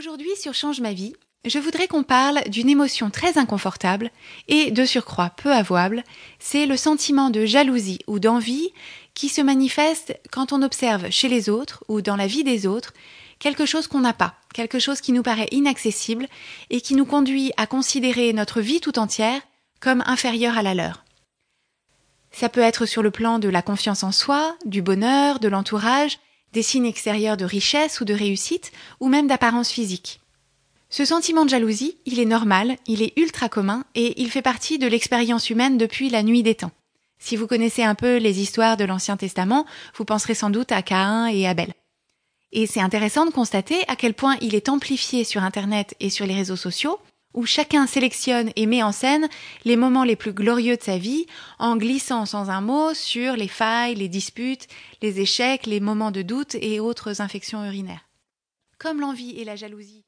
Aujourd'hui sur Change ma vie, je voudrais qu'on parle d'une émotion très inconfortable et de surcroît peu avouable, c'est le sentiment de jalousie ou d'envie qui se manifeste quand on observe chez les autres ou dans la vie des autres quelque chose qu'on n'a pas, quelque chose qui nous paraît inaccessible et qui nous conduit à considérer notre vie tout entière comme inférieure à la leur. Ça peut être sur le plan de la confiance en soi, du bonheur, de l'entourage, des signes extérieurs de richesse ou de réussite, ou même d'apparence physique. Ce sentiment de jalousie, il est normal, il est ultra commun, et il fait partie de l'expérience humaine depuis la nuit des temps. Si vous connaissez un peu les histoires de l'Ancien Testament, vous penserez sans doute à Caïn et Abel. Et c'est intéressant de constater à quel point il est amplifié sur Internet et sur les réseaux sociaux, où chacun sélectionne et met en scène les moments les plus glorieux de sa vie en glissant sans un mot sur les failles, les disputes, les échecs, les moments de doute et autres infections urinaires. Comme l'envie et la jalousie